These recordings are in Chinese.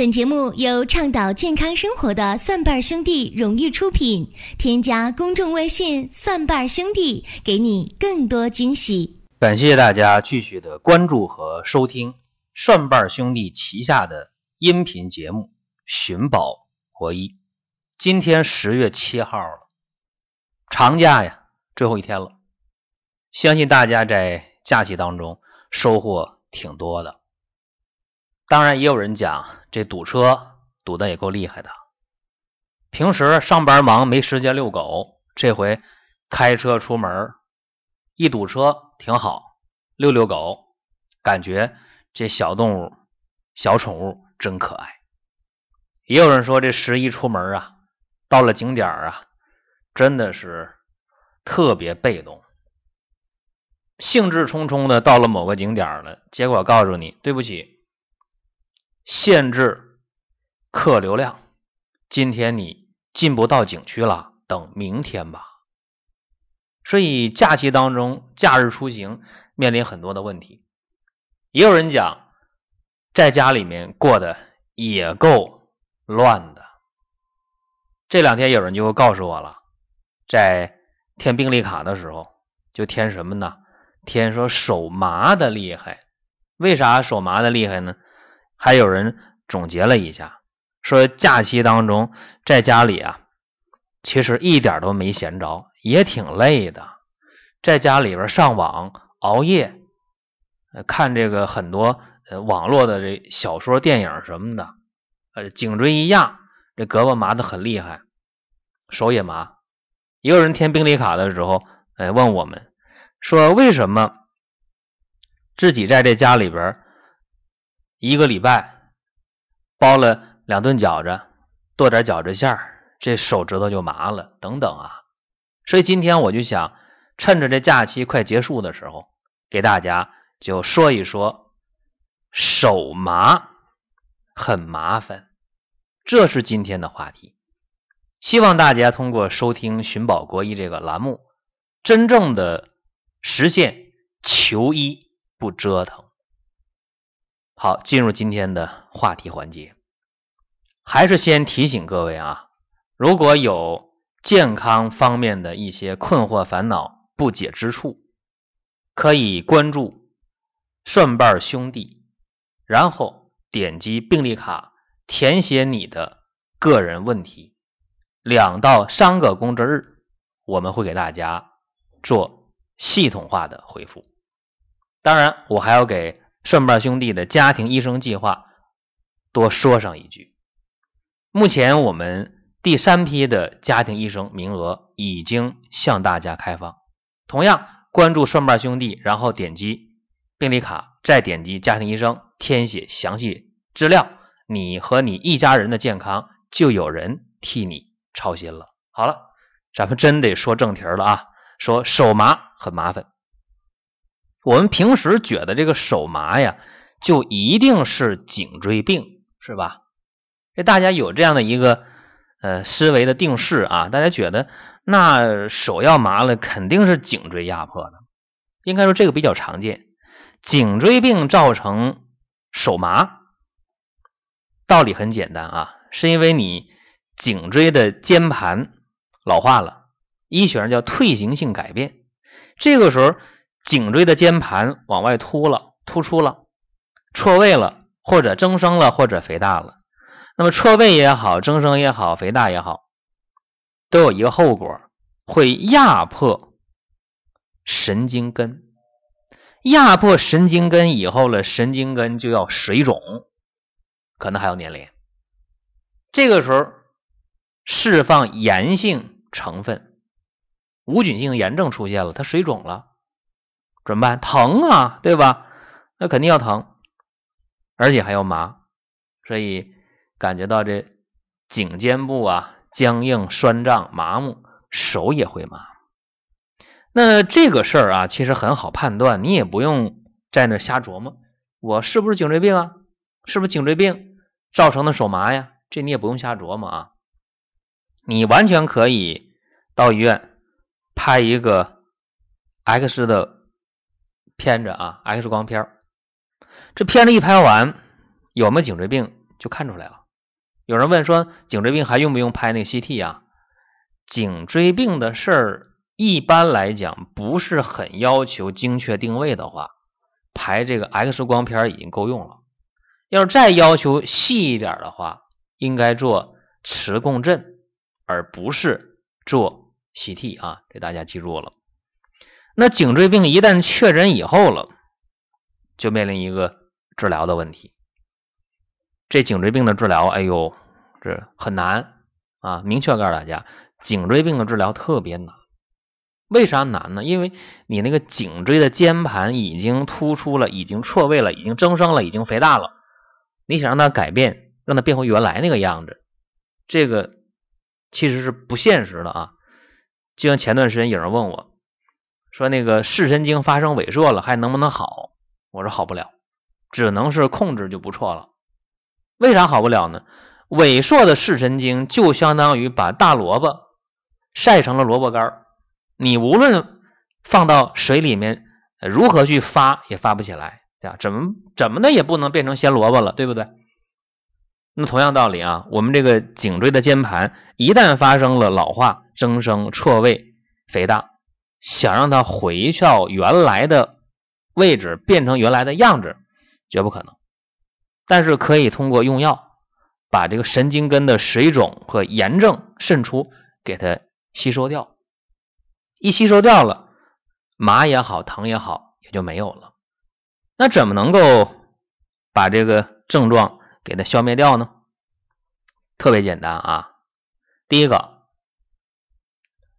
本节目由倡导健康生活的蒜瓣兄弟荣誉出品。添加公众微信“蒜瓣兄弟”，给你更多惊喜。感谢大家继续的关注和收听蒜瓣兄弟旗下的音频节目《寻宝国医》。今天十月七号了，长假呀，最后一天了。相信大家在假期当中收获挺多的。当然，也有人讲这堵车堵的也够厉害的。平时上班忙没时间遛狗，这回开车出门一堵车挺好，遛遛狗，感觉这小动物、小宠物真可爱。也有人说这十一出门啊，到了景点啊，真的是特别被动，兴致冲冲的到了某个景点了，结果告诉你对不起。限制客流量，今天你进不到景区了，等明天吧。所以假期当中，假日出行面临很多的问题。也有人讲，在家里面过得也够乱的。这两天有人就告诉我了，在填病历卡的时候，就填什么呢？填说手麻的厉害。为啥手麻的厉害呢？还有人总结了一下，说假期当中在家里啊，其实一点都没闲着，也挺累的，在家里边上网熬夜，看这个很多呃网络的这小说、电影什么的，呃颈椎一压，这胳膊麻的很厉害，手也麻。也有人填病历卡的时候，哎问我们说为什么自己在这家里边。一个礼拜包了两顿饺子，剁点饺子馅儿，这手指头就麻了，等等啊！所以今天我就想趁着这假期快结束的时候，给大家就说一说手麻很麻烦，这是今天的话题。希望大家通过收听“寻宝国医”这个栏目，真正的实现求医不折腾。好，进入今天的话题环节，还是先提醒各位啊，如果有健康方面的一些困惑、烦恼、不解之处，可以关注顺瓣兄弟，然后点击病历卡，填写你的个人问题，两到三个工作日，我们会给大家做系统化的回复。当然，我还要给。顺瓣兄弟的家庭医生计划，多说上一句，目前我们第三批的家庭医生名额已经向大家开放。同样关注顺瓣兄弟，然后点击病历卡，再点击家庭医生，填写详细资料，你和你一家人的健康就有人替你操心了。好了，咱们真得说正题了啊，说手麻很麻烦。我们平时觉得这个手麻呀，就一定是颈椎病，是吧？这大家有这样的一个呃思维的定式啊，大家觉得那手要麻了，肯定是颈椎压迫的。应该说这个比较常见，颈椎病造成手麻，道理很简单啊，是因为你颈椎的间盘老化了，医学上叫退行性改变，这个时候。颈椎的间盘往外凸了，突出了，错位了，或者增生了，或者肥大了。那么错位也好，增生也好，肥大也好，都有一个后果，会压迫神经根。压迫神经根以后了，神经根就要水肿，可能还要粘连。这个时候释放炎性成分，无菌性炎症出现了，它水肿了。怎么办？疼啊，对吧？那肯定要疼，而且还要麻，所以感觉到这颈肩部啊僵硬、酸胀、麻木，手也会麻。那这个事儿啊，其实很好判断，你也不用在那瞎琢磨，我是不是颈椎病啊？是不是颈椎病造成的手麻呀？这你也不用瞎琢磨啊，你完全可以到医院拍一个 X 的。片子啊，X 光片这片子一拍完，有没有颈椎病就看出来了。有人问说，颈椎病还用不用拍那 CT 啊？颈椎病的事儿，一般来讲不是很要求精确定位的话，拍这个 X 光片已经够用了。要是再要求细一点的话，应该做磁共振，而不是做 CT 啊。这大家记住了。那颈椎病一旦确诊以后了，就面临一个治疗的问题。这颈椎病的治疗，哎呦，这很难啊！明确告诉大家，颈椎病的治疗特别难。为啥难呢？因为你那个颈椎的间盘已经突出了，已经错位了，已经增生了，已经肥大了。你想让它改变，让它变回原来那个样子，这个其实是不现实的啊！就像前段时间有人问我，说那个视神经发生萎缩了，还能不能好？我说好不了，只能是控制就不错了。为啥好不了呢？萎缩的视神经就相当于把大萝卜晒成了萝卜干你无论放到水里面，如何去发也发不起来。对吧？怎么怎么的也不能变成鲜萝卜了，对不对？那同样道理啊，我们这个颈椎的间盘一旦发生了老化、增生、错位、肥大，想让它回到原来的位置，变成原来的样子，绝不可能。但是可以通过用药，把这个神经根的水肿和炎症渗出给它吸收掉。一吸收掉了，麻也好，疼也好，也就没有了。那怎么能够把这个症状给它消灭掉呢？特别简单啊！第一个，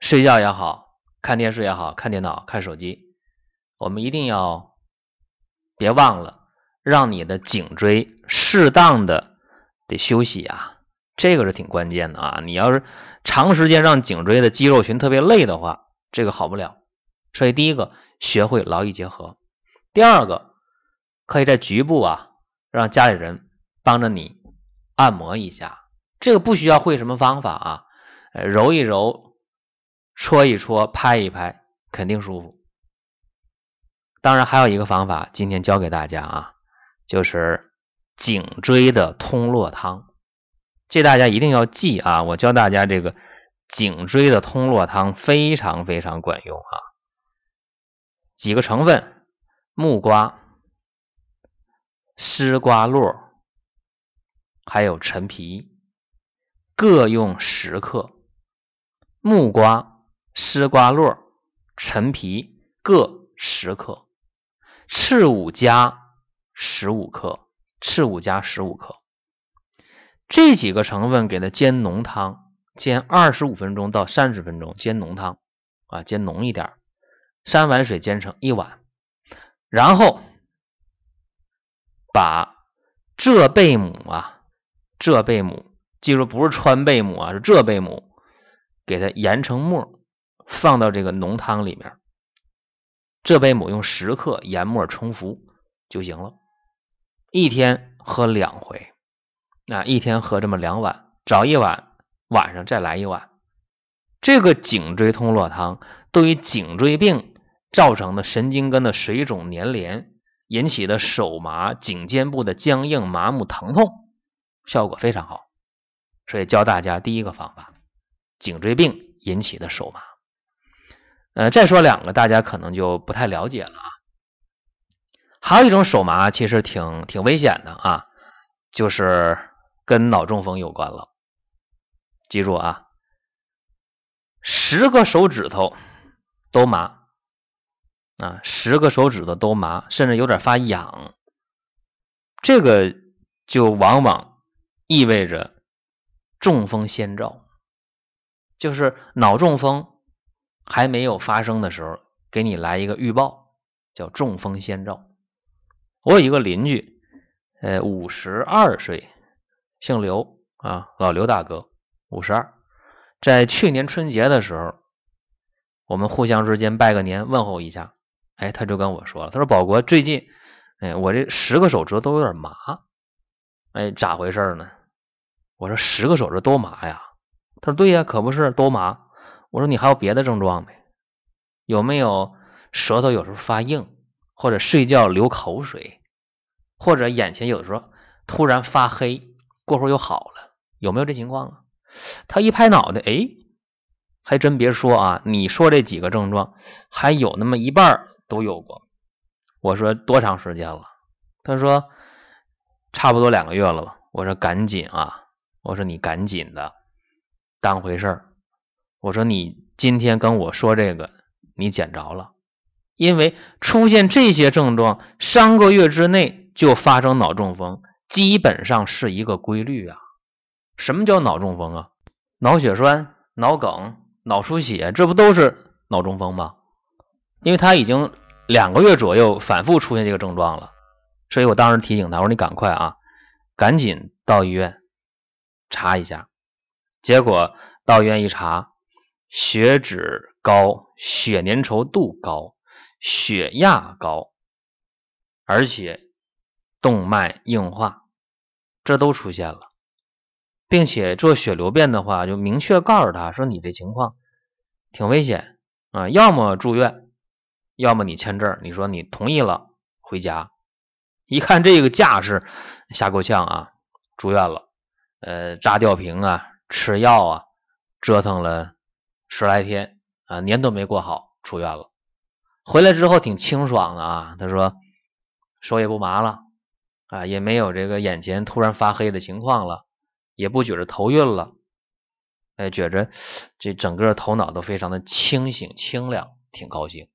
睡觉也好看电视也好看电脑看手机，我们一定要别忘了让你的颈椎适当的得休息啊，这个是挺关键的啊！你要是长时间让颈椎的肌肉群特别累的话，这个好不了。所以第一个，学会劳逸结合；第二个。可以在局部啊，让家里人帮着你按摩一下，这个不需要会什么方法啊，揉一揉，戳一戳，拍一拍，肯定舒服。当然还有一个方法，今天教给大家啊，就是颈椎的通络汤，这大家一定要记啊！我教大家这个颈椎的通络汤非常非常管用啊，几个成分：木瓜。丝瓜络，还有陈皮，各用十克；木瓜、丝瓜络、陈皮各十克；赤五加十五克，赤五加十五克。这几个成分给它煎浓汤，煎二十五分钟到三十分钟，煎浓汤啊，煎浓一点，三碗水煎成一碗，然后。把浙贝母啊，浙贝母，记住不是川贝母啊，是浙贝母，给它研成末，放到这个浓汤里面。这杯母用十克研末冲服就行了，一天喝两回，啊，一天喝这么两碗，早一碗，晚上再来一碗。这个颈椎通络汤对于颈椎病造成的神经根的水肿粘连。引起的手麻、颈肩部的僵硬、麻木、疼痛，效果非常好。所以教大家第一个方法：颈椎病引起的手麻。呃，再说两个，大家可能就不太了解了啊。还有一种手麻，其实挺挺危险的啊，就是跟脑中风有关了。记住啊，十个手指头都麻。啊，十个手指头都麻，甚至有点发痒，这个就往往意味着中风先兆，就是脑中风还没有发生的时候，给你来一个预报，叫中风先兆。我有一个邻居，呃，五十二岁，姓刘啊，老刘大哥，五十二，在去年春节的时候，我们互相之间拜个年，问候一下。哎，他就跟我说了，他说：“宝国最近，哎，我这十个手指都有点麻，哎，咋回事呢？”我说：“十个手指都麻呀？”他说：“对呀，可不是都麻。”我说：“你还有别的症状没？有没有舌头有时候发硬，或者睡觉流口水，或者眼前有时候突然发黑，过会儿又好了，有没有这情况啊？他一拍脑袋，哎，还真别说啊，你说这几个症状，还有那么一半都有过。我说多长时间了？他说差不多两个月了吧。我说赶紧啊，我说你赶紧的当回事儿。我说你今天跟我说这个，你捡着了，因为出现这些症状，三个月之内就发生脑中风，基本上是一个规律啊。什么叫脑中风啊？脑血栓、脑梗、脑出血，这不都是脑中风吗？因为他已经两个月左右反复出现这个症状了，所以我当时提醒他，我说你赶快啊，赶紧到医院查一下。结果到医院一查，血脂高、血粘稠度高、血压高，而且动脉硬化，这都出现了。并且做血流变的话，就明确告诉他说：“你这情况挺危险啊，要么住院，要么你签证。你说你同意了回家。一看这个架势，吓够呛啊！住院了，呃，扎吊瓶啊，吃药啊，折腾了十来天啊，年都没过好，出院了。回来之后挺清爽的啊，他说手也不麻了啊，也没有这个眼前突然发黑的情况了。”也不觉着头晕了，哎，觉着这整个头脑都非常的清醒清亮，挺高兴。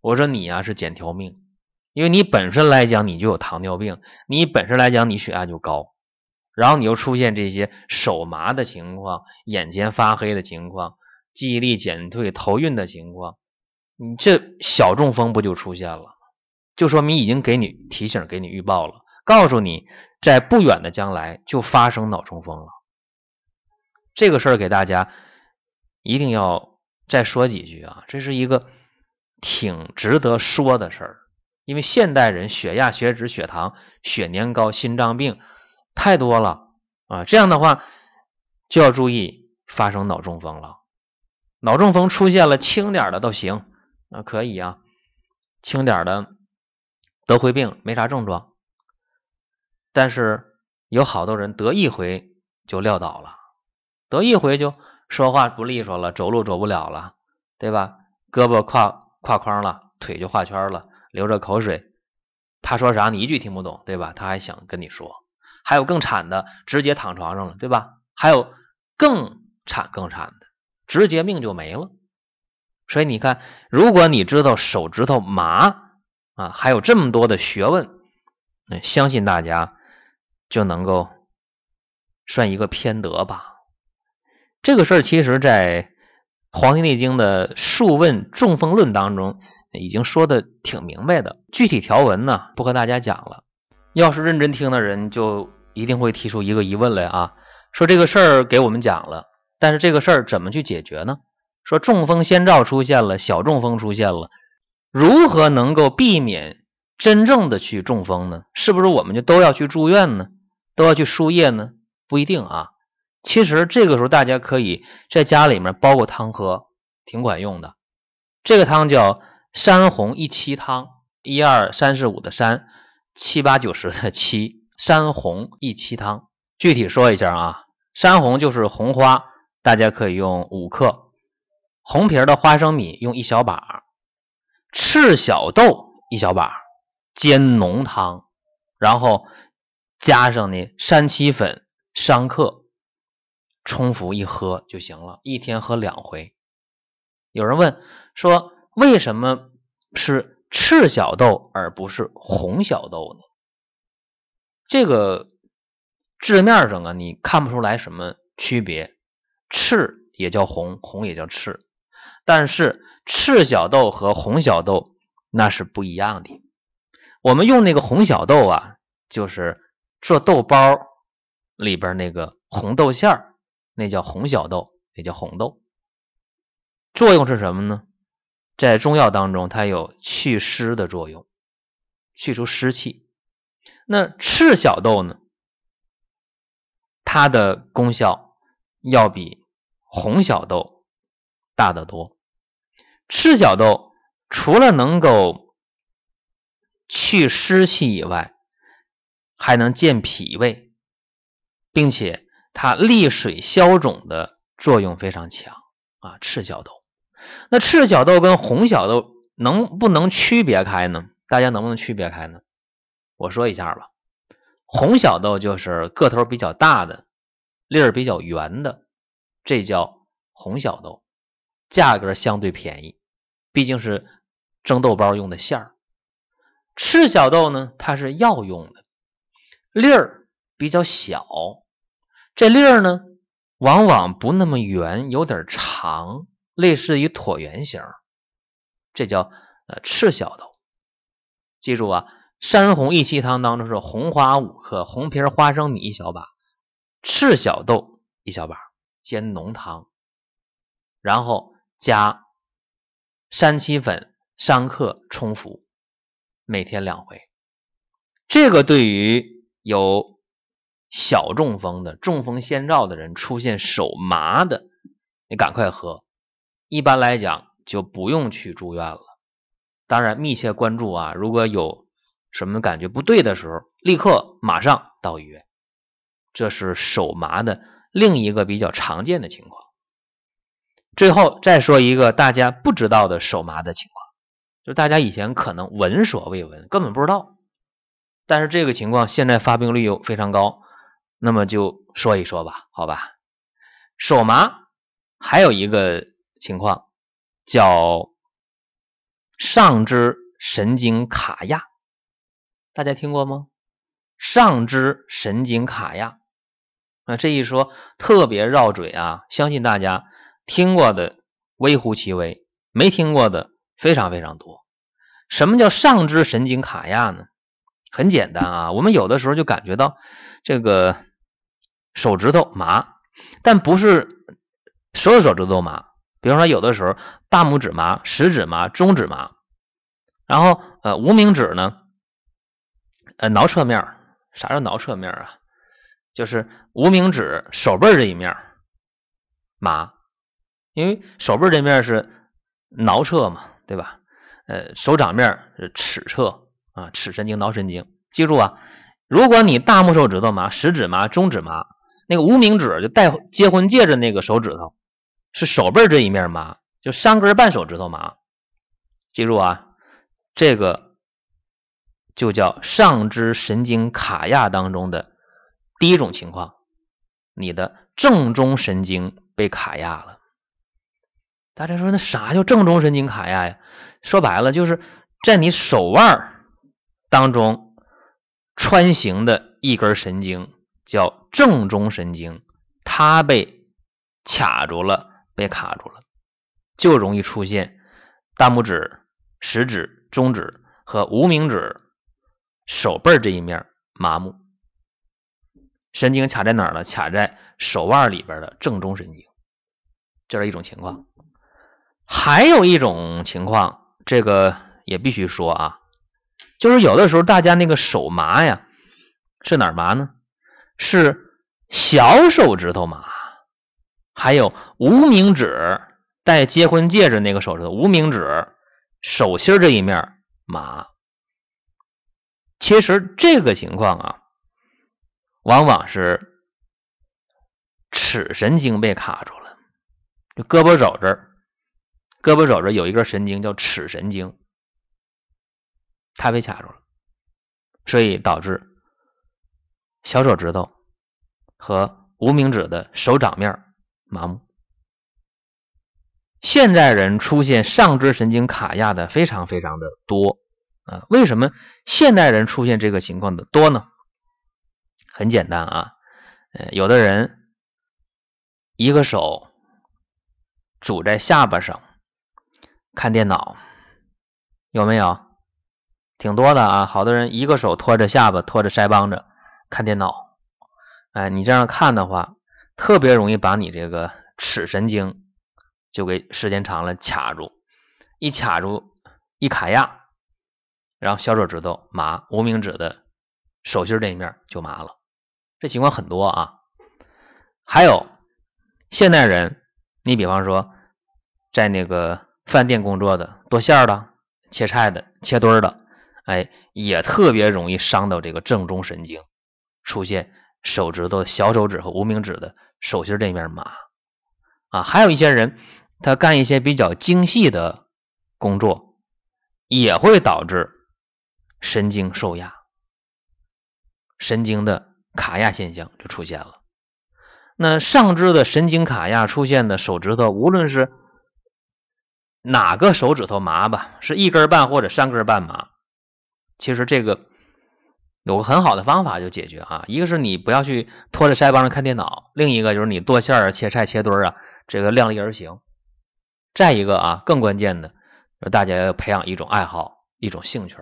我说你呀是捡条命，因为你本身来讲你就有糖尿病，你本身来讲你血压就高，然后你又出现这些手麻的情况、眼前发黑的情况、记忆力减退、头晕的情况，你这小中风不就出现了？就说明已经给你提醒、给你预报了。告诉你，在不远的将来就发生脑中风了。这个事儿给大家一定要再说几句啊！这是一个挺值得说的事儿，因为现代人血压、血脂、血糖、血粘高、心脏病太多了啊！这样的话就要注意发生脑中风了。脑中风出现了，轻点的都行啊，可以啊，轻点的得回病，没啥症状。但是有好多人得一回就撂倒了，得一回就说话不利索了，走路走不了了，对吧？胳膊跨跨框了，腿就画圈了，流着口水。他说啥你一句听不懂，对吧？他还想跟你说。还有更惨的，直接躺床上了，对吧？还有更惨更惨的，直接命就没了。所以你看，如果你知道手指头麻啊，还有这么多的学问，那相信大家。就能够算一个偏德吧。这个事儿其实，在《黄帝内经》的《数问中风论》当中已经说的挺明白的。具体条文呢，不和大家讲了。要是认真听的人，就一定会提出一个疑问来啊：说这个事儿给我们讲了，但是这个事儿怎么去解决呢？说中风先兆出现了，小中风出现了，如何能够避免真正的去中风呢？是不是我们就都要去住院呢？都要去输液呢？不一定啊。其实这个时候大家可以在家里面煲个汤喝，挺管用的。这个汤叫山红益气汤，一二三四五的山，七八九十的七，山红益气汤。具体说一下啊，山红就是红花，大家可以用五克；红皮的花生米用一小把；赤小豆一小把，煎浓汤，然后。加上呢，山七粉三克，冲服一喝就行了，一天喝两回。有人问说，为什么是赤小豆而不是红小豆呢？这个字面上啊，你看不出来什么区别，赤也叫红，红也叫赤，但是赤小豆和红小豆那是不一样的。我们用那个红小豆啊，就是。做豆包里边那个红豆馅儿，那叫红小豆，也叫红豆。作用是什么呢？在中药当中，它有祛湿的作用，去除湿气。那赤小豆呢？它的功效要比红小豆大得多。赤小豆除了能够去湿气以外，还能健脾胃，并且它利水消肿的作用非常强啊。赤小豆，那赤小豆跟红小豆能不能区别开呢？大家能不能区别开呢？我说一下吧。红小豆就是个头比较大的，粒儿比较圆的，这叫红小豆，价格相对便宜，毕竟是蒸豆包用的馅儿。赤小豆呢，它是药用的，粒儿比较小，这粒儿呢往往不那么圆，有点长，类似于椭圆形，这叫呃赤小豆。记住啊。山红益气汤当中是红花五克，红皮花生米一小把，赤小豆一小把，煎浓汤，然后加山七粉三克冲服，每天两回。这个对于有小中风的、中风先兆的人出现手麻的，你赶快喝。一般来讲就不用去住院了。当然密切关注啊，如果有。什么感觉不对的时候，立刻马上到医院。这是手麻的另一个比较常见的情况。最后再说一个大家不知道的手麻的情况，就大家以前可能闻所未闻，根本不知道。但是这个情况现在发病率又非常高，那么就说一说吧，好吧？手麻还有一个情况叫上肢神经卡压。大家听过吗？上肢神经卡压啊，这一说特别绕嘴啊，相信大家听过的微乎其微，没听过的非常非常多。什么叫上肢神经卡压呢？很简单啊，我们有的时候就感觉到这个手指头麻，但不是所有手指头麻。比方说，有的时候大拇指麻、食指麻、中指麻，然后呃无名指呢。呃，挠侧面啥叫挠侧面啊？就是无名指手背这一面麻，因为手背这面是挠侧嘛，对吧？呃，手掌面是尺侧啊，尺神经、桡神经。记住啊，如果你大拇手指头麻、食指麻、中指麻，那个无名指就戴结婚戒指那个手指头是手背这一面麻，就三根半手指头麻。记住啊，这个。就叫上肢神经卡压当中的第一种情况，你的正中神经被卡压了。大家说那啥叫正中神经卡压呀？说白了就是在你手腕当中穿行的一根神经叫正中神经，它被卡住了，被卡住了，就容易出现大拇指、食指、中指和无名指。手背这一面麻木，神经卡在哪儿了？卡在手腕里边的正中神经，这是一种情况。还有一种情况，这个也必须说啊，就是有的时候大家那个手麻呀，是哪儿麻呢？是小手指头麻，还有无名指戴结婚戒指那个手指头，无名指手心这一面麻。其实这个情况啊，往往是尺神经被卡住了。就胳膊肘这儿，胳膊肘这有一根神经叫尺神经，它被卡住了，所以导致小手指头和无名指的手掌面麻木。现在人出现上肢神经卡压的非常非常的多。啊，为什么现代人出现这个情况的多呢？很简单啊，嗯，有的人一个手拄在下巴上看电脑，有没有？挺多的啊，好多人一个手托着下巴，托着腮帮子看电脑。哎，你这样看的话，特别容易把你这个尺神经就给时间长了卡住，一卡住一卡压。然后小手指头麻，无名指的手心这一面就麻了，这情况很多啊。还有现代人，你比方说在那个饭店工作的剁馅的、切菜的、切墩的，哎，也特别容易伤到这个正中神经，出现手指头、小手指和无名指的手心这面麻啊。还有一些人，他干一些比较精细的工作，也会导致神经受压，神经的卡压现象就出现了。那上肢的神经卡压出现的手指头，无论是哪个手指头麻吧，是一根半或者三根半麻，其实这个有个很好的方法就解决啊。一个是你不要去拖着腮帮子看电脑，另一个就是你剁馅儿、切菜、切墩儿啊，这个量力而行。再一个啊，更关键的，大家要培养一种爱好、一种兴趣。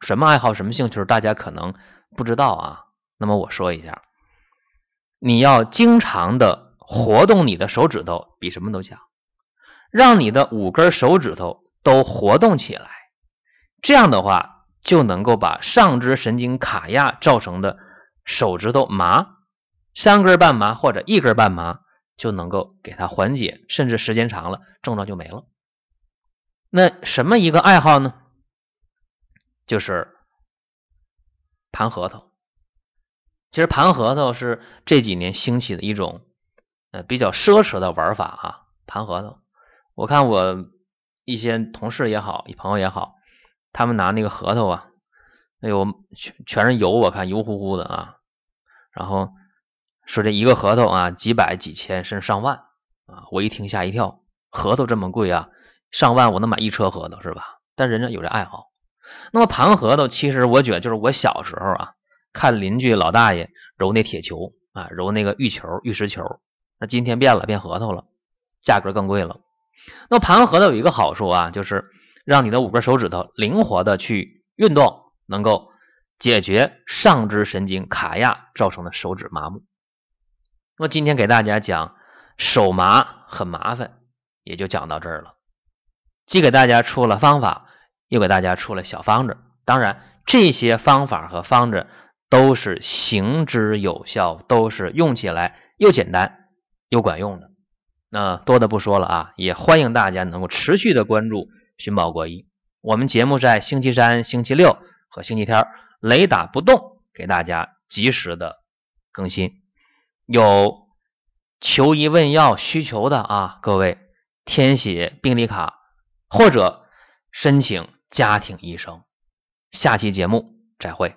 什么爱好、什么兴趣，大家可能不知道啊。那么我说一下。你要经常的活动你的手指头，比什么都强，让你的五根手指头都活动起来，这样的话就能够把上肢神经卡压造成的手指头麻，三根半麻或者一根半麻就能够给它缓解，甚至时间长了症状就没了。那什么一个爱好呢？就是盘核桃。其实盘核桃是这几年兴起的一种，呃，比较奢侈的玩法啊。盘核桃，我看我一些同事也好，一朋友也好，他们拿那个核桃啊，哎呦，全全是油，我看油乎乎的啊。然后说这一个核桃啊，几百、几千，甚至上万啊。我一听吓一跳，核桃这么贵啊，上万我能买一车核桃是吧？但人家有这爱好。那么盘核桃，其实我觉得就是我小时候啊。看邻居老大爷揉那铁球啊，揉那个玉球、玉石球。那今天变了，变核桃了，价格更贵了。那盘核桃有一个好处啊，就是让你的五根手指头灵活的去运动，能够解决上肢神经卡压造成的手指麻木。那么今天给大家讲手麻很麻烦，也就讲到这儿了。既给大家出了方法，又给大家出了小方子。当然，这些方法和方子。都是行之有效，都是用起来又简单又管用的。那多的不说了啊，也欢迎大家能够持续的关注寻宝国医。我们节目在星期三、星期六和星期天雷打不动，给大家及时的更新。有求医问药需求的啊，各位填写病历卡或者申请家庭医生。下期节目再会。